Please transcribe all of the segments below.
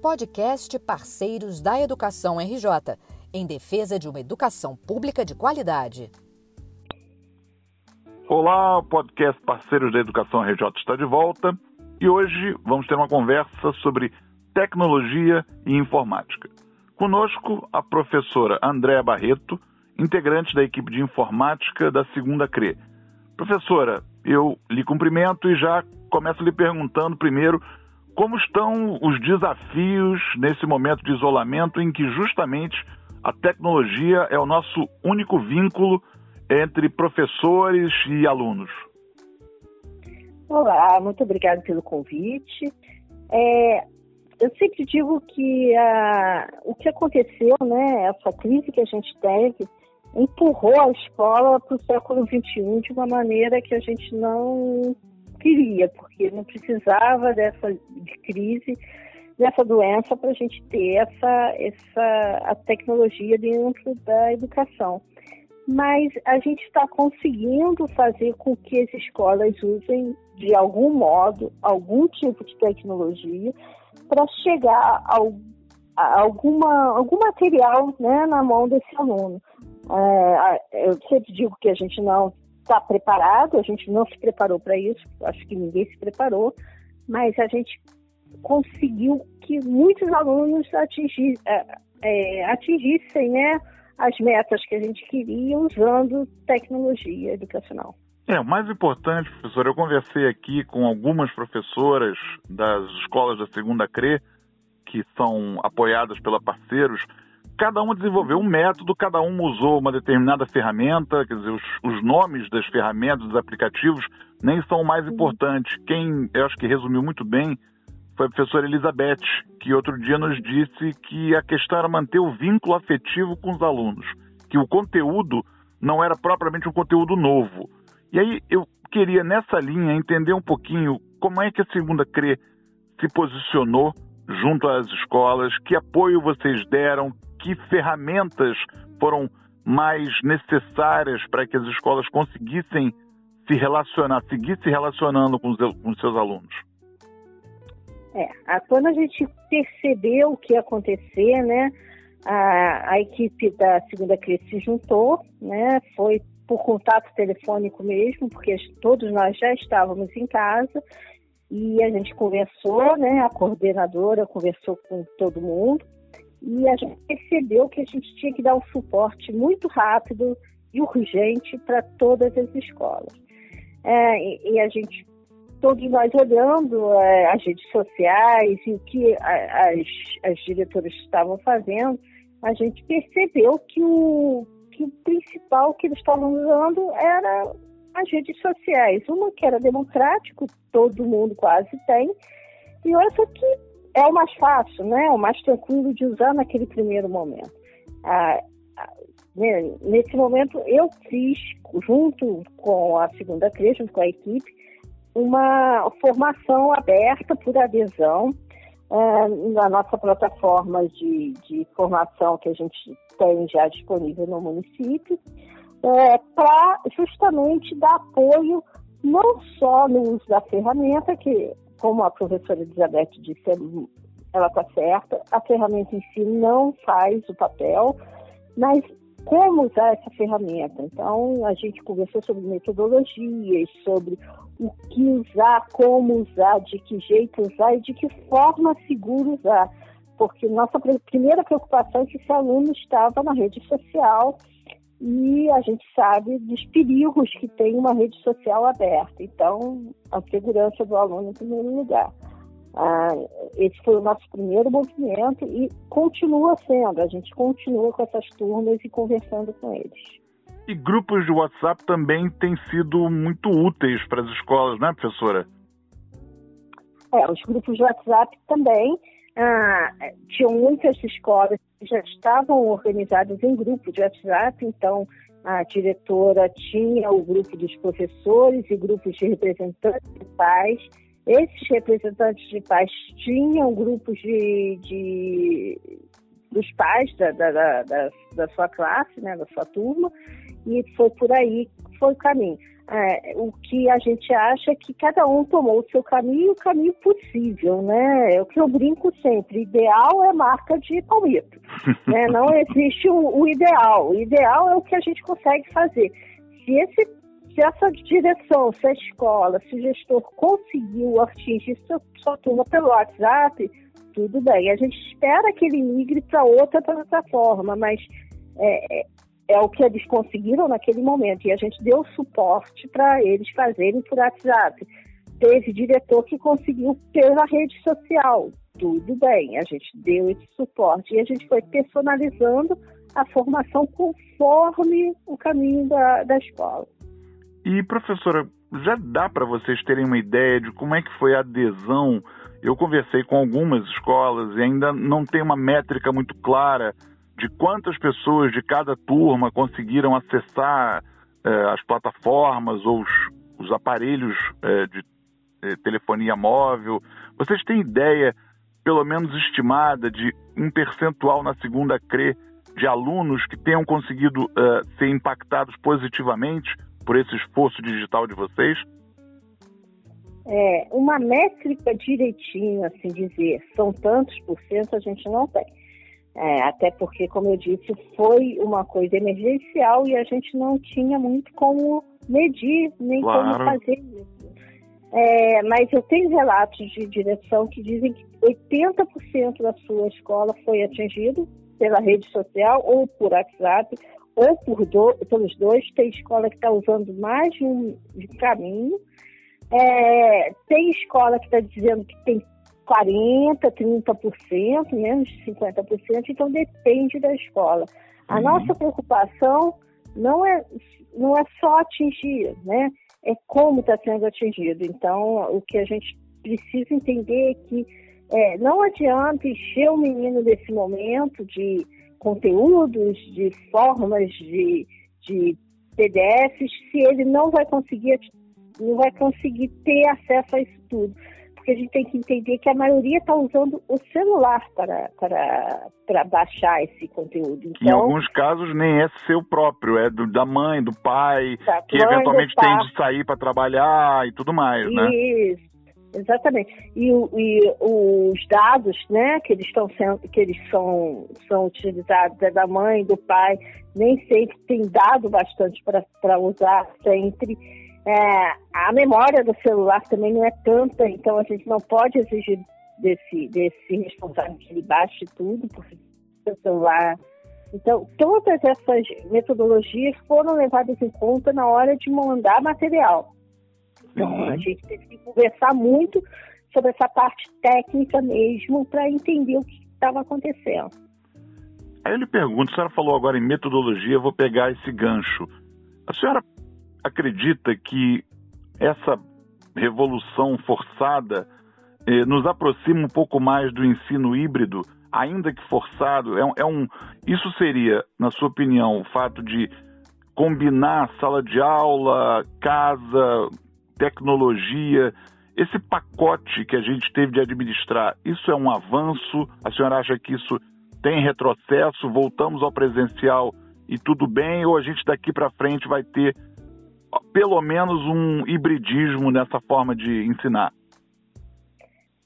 podcast Parceiros da Educação RJ, em defesa de uma educação pública de qualidade. Olá, o podcast Parceiros da Educação RJ está de volta e hoje vamos ter uma conversa sobre tecnologia e informática. Conosco a professora Andréa Barreto, integrante da equipe de informática da segunda CRE. Professora, eu lhe cumprimento e já começo lhe perguntando primeiro como estão os desafios nesse momento de isolamento em que justamente a tecnologia é o nosso único vínculo entre professores e alunos? Olá, muito obrigada pelo convite. É, eu sempre digo que a, o que aconteceu, né, essa crise que a gente teve, empurrou a escola para o século XXI de uma maneira que a gente não queria, porque não precisava dessa de crise, dessa doença para a gente ter essa, essa a tecnologia dentro da educação. Mas a gente está conseguindo fazer com que as escolas usem de algum modo algum tipo de tecnologia para chegar ao, a alguma, algum material né, na mão desse aluno. É, eu sempre digo que a gente não está preparado, a gente não se preparou para isso, acho que ninguém se preparou, mas a gente conseguiu que muitos alunos atingir, é, é, atingissem né, as metas que a gente queria usando tecnologia educacional. É, o mais importante, professor, eu conversei aqui com algumas professoras das escolas da segunda CRE, que são apoiadas pela parceiros, cada uma desenvolveu um método, cada um usou uma determinada ferramenta, quer dizer, os, os nomes das ferramentas, dos aplicativos, nem são o mais importantes. Quem eu acho que resumiu muito bem foi a professora Elizabeth, que outro dia nos disse que a questão era manter o vínculo afetivo com os alunos, que o conteúdo não era propriamente um conteúdo novo. E aí eu queria, nessa linha, entender um pouquinho como é que a segunda CRE se posicionou junto às escolas, que apoio vocês deram, que ferramentas foram mais necessárias para que as escolas conseguissem se relacionar, seguir se relacionando com os, com os seus alunos? É, quando a gente percebeu o que ia acontecer, né, a, a equipe da segunda crise se juntou, né, foi por contato telefônico mesmo, porque todos nós já estávamos em casa e a gente conversou, né, a coordenadora conversou com todo mundo e a gente percebeu que a gente tinha que dar um suporte muito rápido e urgente para todas as escolas. É, e, a gente, todos nós olhando é, as redes sociais e o que a, as, as diretoras estavam fazendo, a gente percebeu que o, que o principal que eles estavam usando era as redes sociais. Uma que era democrático, todo mundo quase tem, e outra que é o mais fácil, né? O mais tranquilo de usar naquele primeiro momento. Ah, ah, né? Nesse momento, eu fiz, junto com a segunda CRE, junto com a equipe, uma formação aberta por adesão ah, na nossa plataforma de, de formação que a gente tem já disponível no município, é, para justamente dar apoio não só no uso da ferramenta, que como a professora Elizabeth disse, ela está certa, a ferramenta em si não faz o papel, mas como usar essa ferramenta? Então, a gente conversou sobre metodologias, sobre o que usar, como usar, de que jeito usar e de que forma segura usar. Porque nossa primeira preocupação é que esse aluno estava na rede social e a gente sabe dos perigos que tem uma rede social aberta. Então, a segurança do aluno em primeiro lugar. Ah, esse foi o nosso primeiro movimento e continua sendo. A gente continua com essas turmas e conversando com eles. E grupos de WhatsApp também têm sido muito úteis para as escolas, né, professora? É, os grupos de WhatsApp também. Ah, tinham muitas escolas já estavam organizados em grupos de WhatsApp, então a diretora tinha o grupo dos professores e grupos de representantes de pais. Esses representantes de pais tinham grupos de, de dos pais da, da, da, da, sua classe, né, da sua turma, e foi por aí que foi o caminho. É, o que a gente acha é que cada um tomou o seu caminho, o caminho possível, né? É o que eu brinco sempre, ideal é marca de palmito, né? Não existe o, o, ideal, o ideal é o que a gente consegue fazer. Se, esse, se essa direção, se a escola, se o gestor conseguiu atingir sua, sua turma pelo WhatsApp, tudo bem. A gente espera que ele migre para outra plataforma, mas é, é o que eles conseguiram naquele momento e a gente deu suporte para eles fazerem por WhatsApp. Teve diretor que conseguiu pela rede social, tudo bem, a gente deu esse suporte e a gente foi personalizando a formação conforme o caminho da, da escola. E professora, já dá para vocês terem uma ideia de como é que foi a adesão? Eu conversei com algumas escolas e ainda não tem uma métrica muito clara de quantas pessoas de cada turma conseguiram acessar eh, as plataformas ou os, os aparelhos eh, de eh, telefonia móvel. Vocês têm ideia, pelo menos estimada, de um percentual na segunda CRE de alunos que tenham conseguido ser impactados positivamente por esse esforço digital de vocês? É, uma métrica direitinho, assim dizer, são tantos por cento, a gente não tem. É, até porque, como eu disse, foi uma coisa emergencial e a gente não tinha muito como medir, nem claro. como fazer isso. É, mas eu tenho relatos de direção que dizem que 80% da sua escola foi atingido pela rede social ou por WhatsApp ou por do, pelos dois. Tem escola que está usando mais de um caminho. É, tem escola que está dizendo que tem 40%, 30%, menos de 50%, então depende da escola. A uhum. nossa preocupação não é, não é só atingir, né? É como está sendo atingido. Então, o que a gente precisa entender é que é, não adianta encher o menino desse momento de conteúdos, de formas de, de PDFs, se ele não vai conseguir não vai conseguir ter acesso a isso tudo porque a gente tem que entender que a maioria está usando o celular para, para, para baixar esse conteúdo. Então, em alguns casos nem é seu próprio, é do, da mãe, do pai, da que mãe, eventualmente tem de sair para trabalhar e tudo mais, né? Isso. Exatamente. E, e, os dados, né, que eles estão sendo, que eles são, são utilizados é da mãe, do pai, nem sempre tem dado bastante para usar sempre. É, a memória do celular também não é tanta, então a gente não pode exigir desse, desse responsável que ele baixe tudo, porque o celular. Então, todas essas metodologias foram levadas em conta na hora de mandar material. Então, uhum. a gente teve que conversar muito sobre essa parte técnica mesmo para entender o que estava acontecendo. Aí eu lhe pergunto, a senhora falou agora em metodologia, eu vou pegar esse gancho. A senhora acredita que essa revolução forçada eh, nos aproxima um pouco mais do ensino híbrido, ainda que forçado? É, é um, isso seria, na sua opinião, o fato de combinar sala de aula, casa, tecnologia, esse pacote que a gente teve de administrar, isso é um avanço? A senhora acha que isso tem retrocesso? Voltamos ao presencial e tudo bem? Ou a gente daqui para frente vai ter pelo menos um hibridismo nessa forma de ensinar?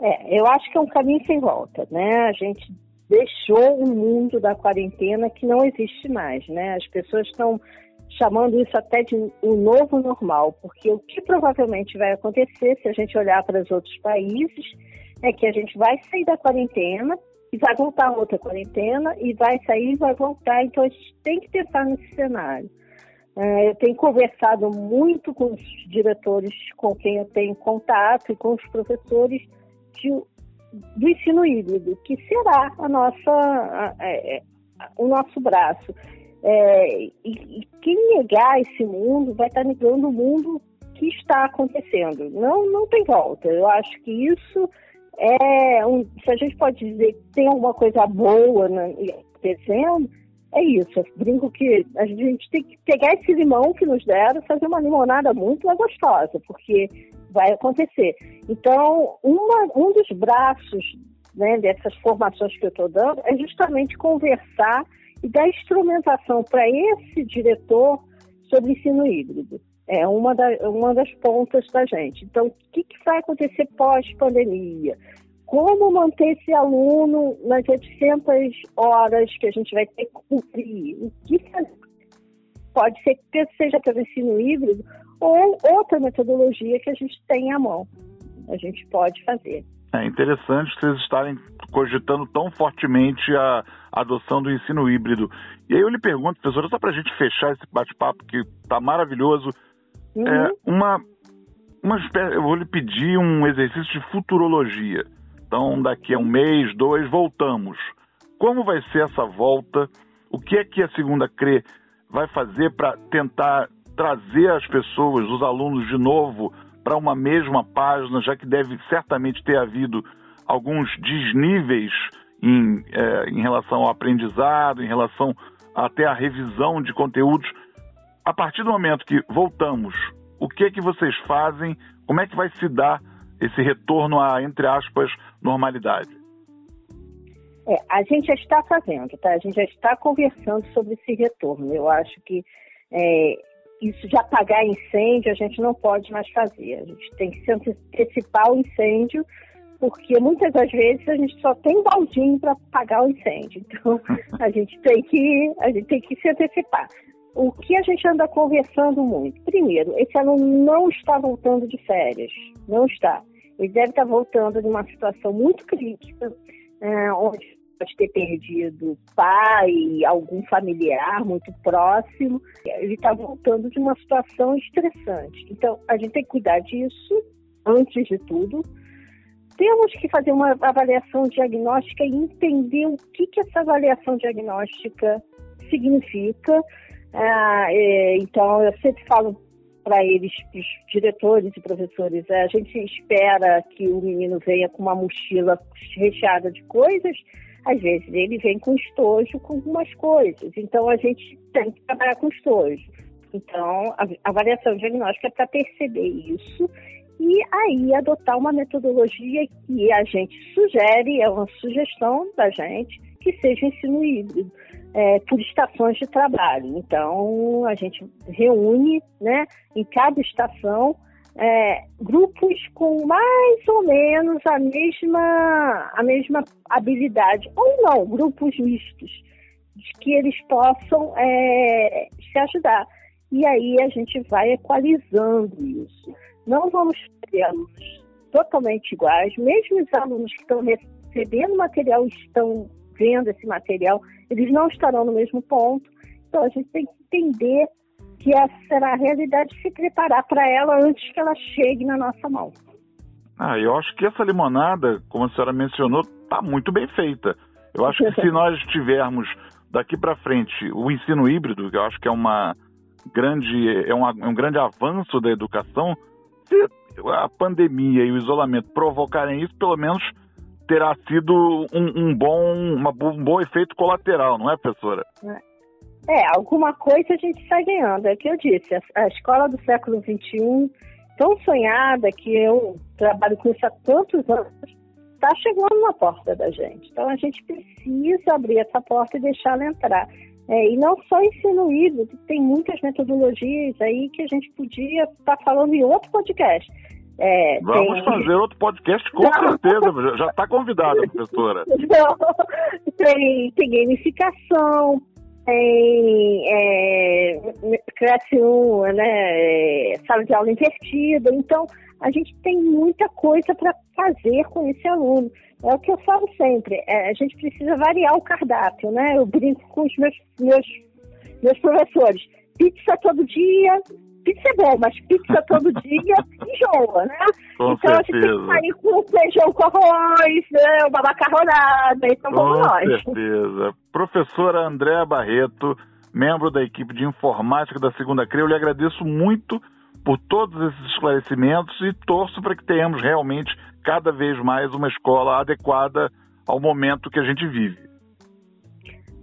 É, eu acho que é um caminho sem volta, né? A gente deixou um mundo da quarentena que não existe mais, né? As pessoas estão chamando isso até de um novo normal, porque o que provavelmente vai acontecer se a gente olhar para os outros países é que a gente vai sair da quarentena e vai voltar a outra quarentena e vai sair e vai voltar. Então a gente tem que pensar nesse cenário. É, eu tenho conversado muito com os diretores com quem eu tenho contato e com os professores de, do ensino híbrido, que será a nossa, a, a, é, a, o nosso braço. É, e, e, quem negar esse mundo vai estar negando o mundo que está acontecendo. Não, não tem volta. Eu acho que isso é um, se a gente pode dizer que tem alguma coisa boa né, acontecendo, é isso, eu brinco que a gente tem que pegar esse limão que nos deram e fazer uma limonada muito mais gostosa, porque vai acontecer. Então, uma, um dos braços né, dessas formações que eu estou dando é justamente conversar e dar instrumentação para esse diretor sobre ensino híbrido. É uma, da, uma das pontas da gente. Então, o que, que vai acontecer pós-pandemia? Como manter esse aluno nas 800 horas que a gente vai ter que cumprir? O que? Pode ser que seja pelo ensino híbrido ou outra metodologia que a gente tem à mão. A gente pode fazer. É interessante vocês estarem cogitando tão fortemente a adoção do ensino híbrido. E aí eu lhe pergunto, professora, só para a gente fechar esse bate-papo que está maravilhoso, uhum. é, uma, uma espécie, eu vou lhe pedir um exercício de futurologia. Então, daqui a um mês, dois, voltamos. Como vai ser essa volta? O que é que a segunda CRE vai fazer para tentar trazer as pessoas, os alunos de novo para uma mesma página, já que deve certamente ter havido alguns desníveis em, é, em relação ao aprendizado, em relação até à revisão de conteúdos. A partir do momento que voltamos, o que é que vocês fazem? Como é que vai se dar esse retorno à, entre aspas, normalidade? É, a gente já está fazendo, tá? A gente já está conversando sobre esse retorno. Eu acho que é, isso de apagar incêndio a gente não pode mais fazer. A gente tem que se antecipar o incêndio, porque muitas das vezes a gente só tem baldinho para apagar o incêndio. Então a gente tem que a gente tem que se antecipar. O que a gente anda conversando muito? Primeiro, esse aluno não está voltando de férias, não está. Ele deve estar voltando de uma situação muito crítica, é, onde pode ter perdido pai, algum familiar muito próximo. Ele está voltando de uma situação estressante. Então, a gente tem que cuidar disso antes de tudo. Temos que fazer uma avaliação diagnóstica e entender o que, que essa avaliação diagnóstica significa. Ah, é, então, eu sempre falo para eles, para os diretores e professores, a gente espera que o menino venha com uma mochila recheada de coisas, às vezes ele vem com estojo com algumas coisas. Então a gente tem que trabalhar com estojo. Então a avaliação diagnóstica é para perceber isso e aí adotar uma metodologia que a gente sugere, é uma sugestão da gente, que seja ensino híbrido. É, por estações de trabalho. Então, a gente reúne né, em cada estação é, grupos com mais ou menos a mesma, a mesma habilidade, ou não, grupos mistos, que eles possam é, se ajudar. E aí a gente vai equalizando isso. Não vamos ter alunos totalmente iguais, mesmo os alunos que estão recebendo material estão vendo esse material, eles não estarão no mesmo ponto. Então a gente tem que entender que essa será a realidade, se preparar para ela antes que ela chegue na nossa mão. Ah, eu acho que essa limonada, como a senhora mencionou, está muito bem feita. Eu acho que se nós tivermos daqui para frente o ensino híbrido, que eu acho que é uma grande é, uma, é um grande avanço da educação, se a pandemia e o isolamento provocarem isso, pelo menos terá sido um, um bom uma, um bom efeito colateral, não é, professora? É. É, alguma coisa a gente está ganhando. É o que eu disse, a, a escola do século XXI, tão sonhada, que eu trabalho com isso há tantos anos, está chegando na porta da gente. Então a gente precisa abrir essa porta e deixá-la entrar. É, e não só ensino híbrido, tem muitas metodologias aí que a gente podia estar tá falando em outro podcast. É, Vamos tem... fazer outro podcast com não. certeza, já está convidada, professora. Não. Tem, tem gamificação, tem é, um, né, sala de aula invertida. Então, a gente tem muita coisa para fazer com esse aluno. É o que eu falo sempre, é, a gente precisa variar o cardápio, né? Eu brinco com os meus, meus, meus professores. Pizza todo dia, pizza é bom, mas pizza todo dia enjoa, né? Com então certeza. a gente tem que sair com feijão com arroz, né? uma macarronada, então com vamos nós. Com certeza. Professora Andréa Barreto, membro da equipe de informática da Segunda CRE, eu lhe agradeço muito por todos esses esclarecimentos e torço para que tenhamos realmente cada vez mais uma escola adequada ao momento que a gente vive.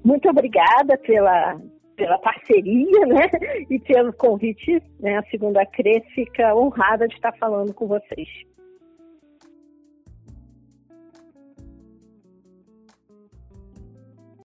Muito obrigada pela, pela parceria, né? E pelo convite, né? A segunda CRE fica honrada de estar falando com vocês.